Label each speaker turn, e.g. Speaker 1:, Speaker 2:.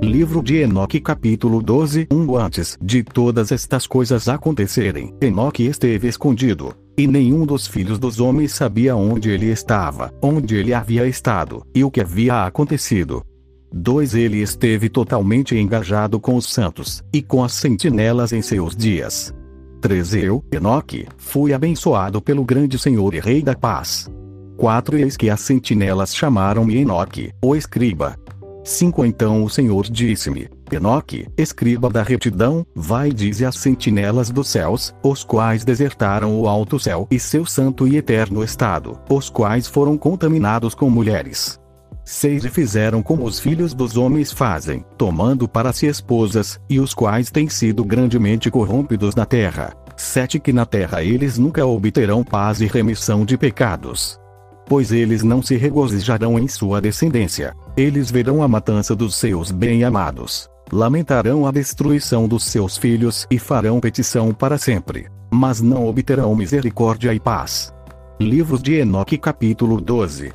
Speaker 1: Livro de Enoque capítulo 12 Um antes de todas estas coisas acontecerem, Enoque esteve escondido, e nenhum dos filhos dos homens sabia onde ele estava, onde ele havia estado, e o que havia acontecido. 2 Ele esteve totalmente engajado com os santos, e com as sentinelas em seus dias. 3 Eu, Enoque, fui abençoado pelo grande Senhor e Rei da Paz. 4 Eis que as sentinelas chamaram-me Enoque, o escriba, 5 Então o Senhor disse-me: Enoque, escriba da retidão, vai e dize às sentinelas dos céus, os quais desertaram o alto céu e seu santo e eterno estado, os quais foram contaminados com mulheres. 6 E fizeram como os filhos dos homens fazem, tomando para si esposas, e os quais têm sido grandemente corrompidos na terra. 7 Que na terra eles nunca obterão paz e remissão de pecados pois eles não se regozijarão em sua descendência. Eles verão a matança dos seus bem-amados. Lamentarão a destruição dos seus filhos e farão petição para sempre. Mas não obterão misericórdia e paz. Livros de Enoque capítulo 12